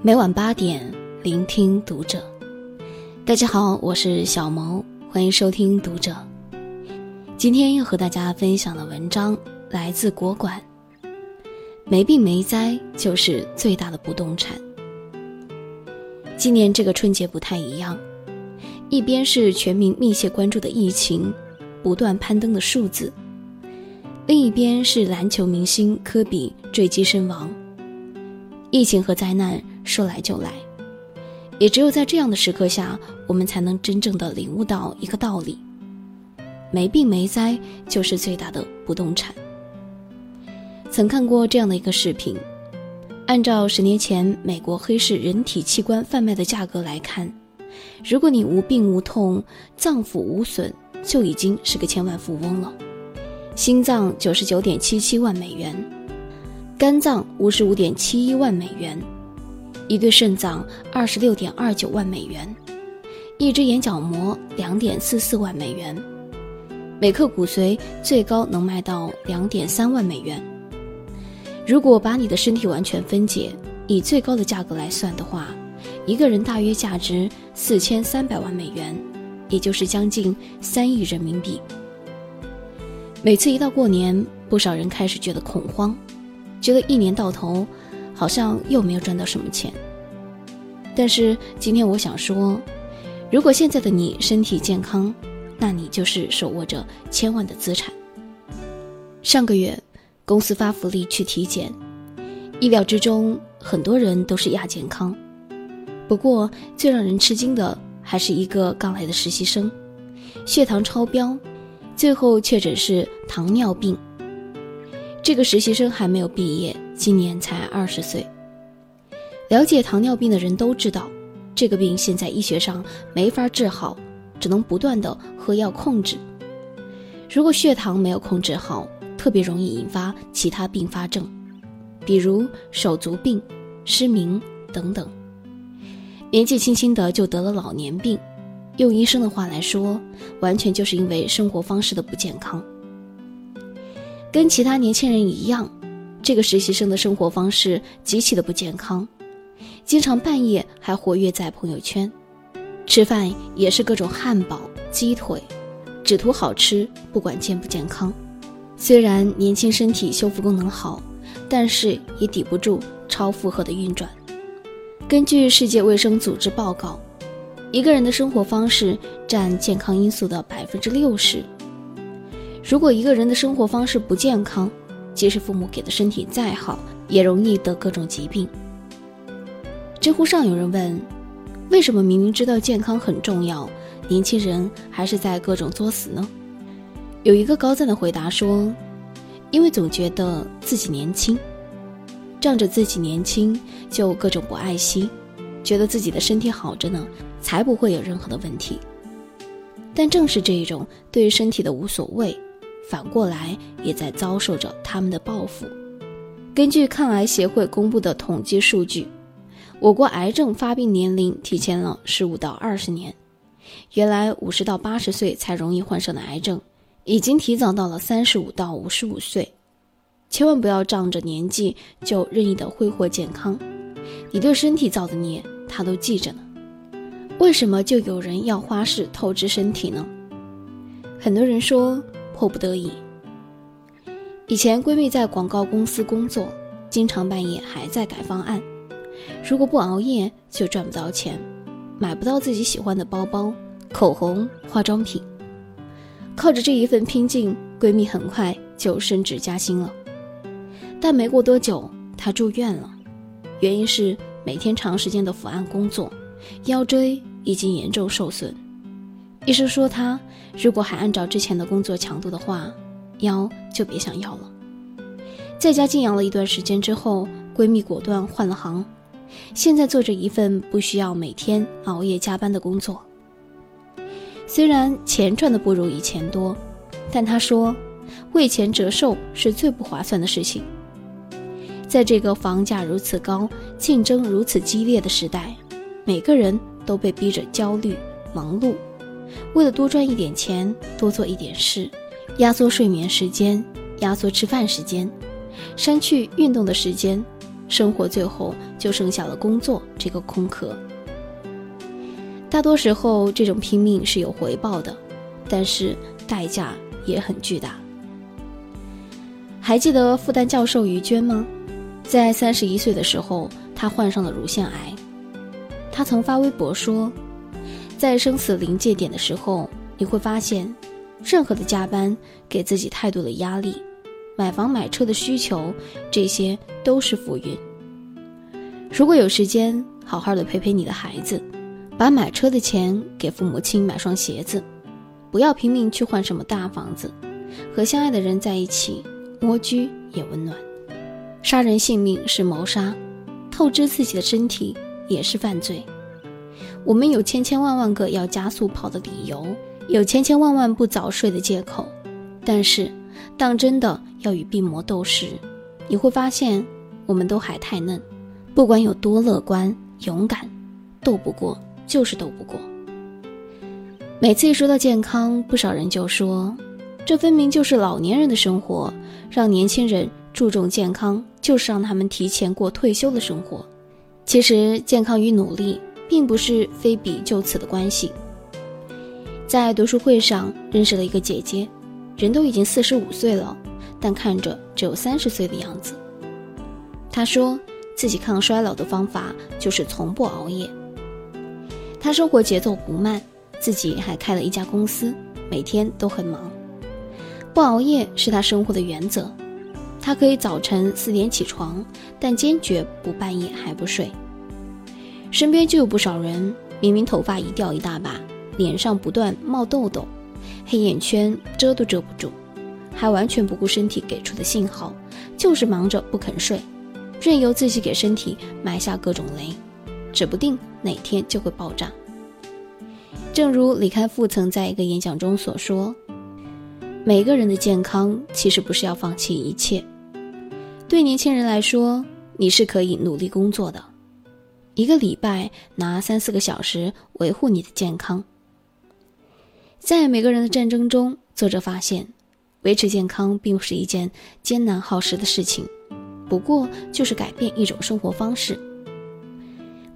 每晚八点，聆听读者。大家好，我是小萌，欢迎收听读者。今天要和大家分享的文章来自国馆。没病没灾就是最大的不动产。今年这个春节不太一样，一边是全民密切关注的疫情，不断攀登的数字，另一边是篮球明星科比坠机身亡。疫情和灾难说来就来，也只有在这样的时刻下，我们才能真正的领悟到一个道理：没病没灾就是最大的不动产。曾看过这样的一个视频，按照十年前美国黑市人体器官贩卖的价格来看，如果你无病无痛，脏腑无损，就已经是个千万富翁了。心脏九十九点七七万美元。肝脏五十五点七一万美元，一对肾脏二十六点二九万美元，一只眼角膜两点四四万美元，每克骨髓最高能卖到两点三万美元。如果把你的身体完全分解，以最高的价格来算的话，一个人大约价值四千三百万美元，也就是将近三亿人民币。每次一到过年，不少人开始觉得恐慌。觉得一年到头，好像又没有赚到什么钱。但是今天我想说，如果现在的你身体健康，那你就是手握着千万的资产。上个月，公司发福利去体检，意料之中，很多人都是亚健康。不过最让人吃惊的还是一个刚来的实习生，血糖超标，最后确诊是糖尿病。这个实习生还没有毕业，今年才二十岁。了解糖尿病的人都知道，这个病现在医学上没法治好，只能不断的喝药控制。如果血糖没有控制好，特别容易引发其他并发症，比如手足病、失明等等。年纪轻轻的就得了老年病，用医生的话来说，完全就是因为生活方式的不健康。跟其他年轻人一样，这个实习生的生活方式极其的不健康，经常半夜还活跃在朋友圈，吃饭也是各种汉堡、鸡腿，只图好吃，不管健不健康。虽然年轻身体修复功能好，但是也抵不住超负荷的运转。根据世界卫生组织报告，一个人的生活方式占健康因素的百分之六十。如果一个人的生活方式不健康，即使父母给的身体再好，也容易得各种疾病。知乎上有人问：为什么明明知道健康很重要，年轻人还是在各种作死呢？有一个高赞的回答说：因为总觉得自己年轻，仗着自己年轻就各种不爱惜，觉得自己的身体好着呢，才不会有任何的问题。但正是这一种对身体的无所谓。反过来也在遭受着他们的报复。根据抗癌协会公布的统计数据，我国癌症发病年龄提前了十五到二十年。原来五十到八十岁才容易患上的癌症，已经提早到了三十五到五十五岁。千万不要仗着年纪就任意的挥霍健康，你对身体造的孽，他都记着呢。为什么就有人要花式透支身体呢？很多人说。迫不得已。以前闺蜜在广告公司工作，经常半夜还在改方案。如果不熬夜，就赚不到钱，买不到自己喜欢的包包、口红、化妆品。靠着这一份拼劲，闺蜜很快就升职加薪了。但没过多久，她住院了，原因是每天长时间的伏案工作，腰椎已经严重受损。医生说，她如果还按照之前的工作强度的话，腰就别想要了。在家静养了一段时间之后，闺蜜果断换了行，现在做着一份不需要每天熬夜加班的工作。虽然钱赚的不如以前多，但她说，为钱折寿是最不划算的事情。在这个房价如此高、竞争如此激烈的时代，每个人都被逼着焦虑、忙碌。为了多赚一点钱，多做一点事，压缩睡眠时间，压缩吃饭时间，删去运动的时间，生活最后就剩下了工作这个空壳。大多时候，这种拼命是有回报的，但是代价也很巨大。还记得复旦教授于娟吗？在三十一岁的时候，她患上了乳腺癌。她曾发微博说，在生死临界点的时候，你会发现，任何的加班给自己太多的压力，买房买车的需求，这些都是浮云。如果有时间，好好的陪陪你的孩子。把买车的钱给父母亲买双鞋子，不要拼命去换什么大房子，和相爱的人在一起，蜗居也温暖。杀人性命是谋杀，透支自己的身体也是犯罪。我们有千千万万个要加速跑的理由，有千千万万不早睡的借口，但是当真的要与病魔斗时，你会发现我们都还太嫩，不管有多乐观勇敢，斗不过。就是斗不过。每次一说到健康，不少人就说：“这分明就是老年人的生活，让年轻人注重健康，就是让他们提前过退休的生活。”其实，健康与努力并不是非比就此的关系。在读书会上认识了一个姐姐，人都已经四十五岁了，但看着只有三十岁的样子。她说自己抗衰老的方法就是从不熬夜。他生活节奏不慢，自己还开了一家公司，每天都很忙。不熬夜是他生活的原则。他可以早晨四点起床，但坚决不半夜还不睡。身边就有不少人，明明头发一掉一大把，脸上不断冒痘痘，黑眼圈遮都遮不住，还完全不顾身体给出的信号，就是忙着不肯睡，任由自己给身体埋下各种雷。指不定哪天就会爆炸。正如李开复曾在一个演讲中所说：“每个人的健康其实不是要放弃一切。对年轻人来说，你是可以努力工作的，一个礼拜拿三四个小时维护你的健康。在每个人的战争中，作者发现，维持健康并不是一件艰难耗时的事情，不过就是改变一种生活方式。”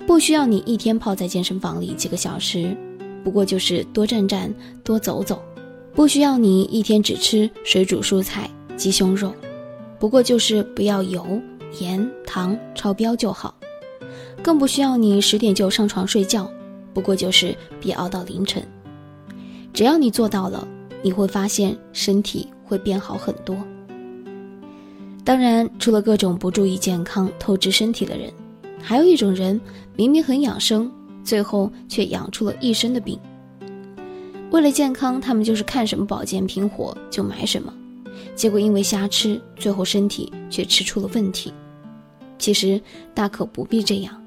不需要你一天泡在健身房里几个小时，不过就是多站站、多走走；不需要你一天只吃水煮蔬菜、鸡胸肉，不过就是不要油、盐、糖超标就好；更不需要你十点就上床睡觉，不过就是别熬到凌晨。只要你做到了，你会发现身体会变好很多。当然，除了各种不注意健康、透支身体的人。还有一种人，明明很养生，最后却养出了一身的病。为了健康，他们就是看什么保健品火就买什么，结果因为瞎吃，最后身体却吃出了问题。其实大可不必这样，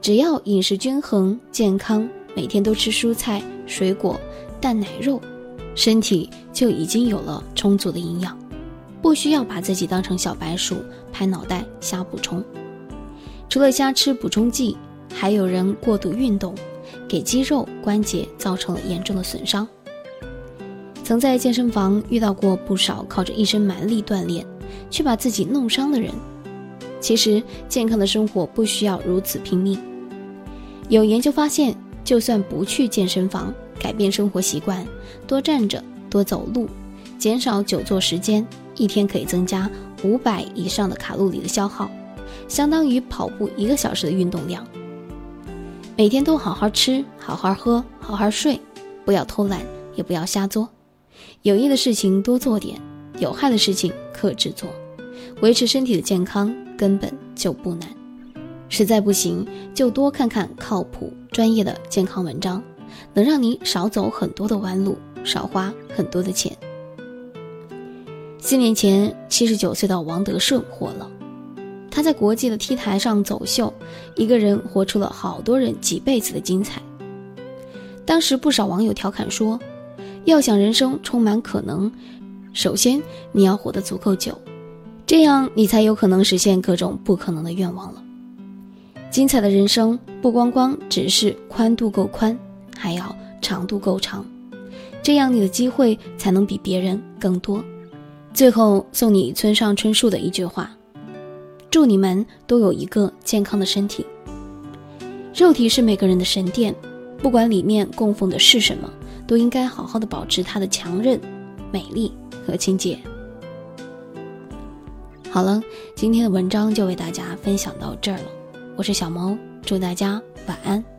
只要饮食均衡、健康，每天都吃蔬菜、水果、蛋奶肉，身体就已经有了充足的营养，不需要把自己当成小白鼠，拍脑袋瞎补充。除了瞎吃补充剂，还有人过度运动，给肌肉关节造成了严重的损伤。曾在健身房遇到过不少靠着一身蛮力锻炼，却把自己弄伤的人。其实，健康的生活不需要如此拼命。有研究发现，就算不去健身房，改变生活习惯，多站着，多走路，减少久坐时间，一天可以增加五百以上的卡路里的消耗。相当于跑步一个小时的运动量。每天都好好吃，好好喝，好好睡，不要偷懒，也不要瞎作。有益的事情多做点，有害的事情克制做。维持身体的健康根本就不难。实在不行，就多看看靠谱、专业的健康文章，能让你少走很多的弯路，少花很多的钱。四年前，七十九岁的王德顺火了。他在国际的 T 台上走秀，一个人活出了好多人几辈子的精彩。当时不少网友调侃说：“要想人生充满可能，首先你要活得足够久，这样你才有可能实现各种不可能的愿望了。”精彩的人生不光光只是宽度够宽，还要长度够长，这样你的机会才能比别人更多。最后送你村上春树的一句话。祝你们都有一个健康的身体。肉体是每个人的神殿，不管里面供奉的是什么，都应该好好的保持它的强韧、美丽和清洁。好了，今天的文章就为大家分享到这儿了。我是小萌，祝大家晚安。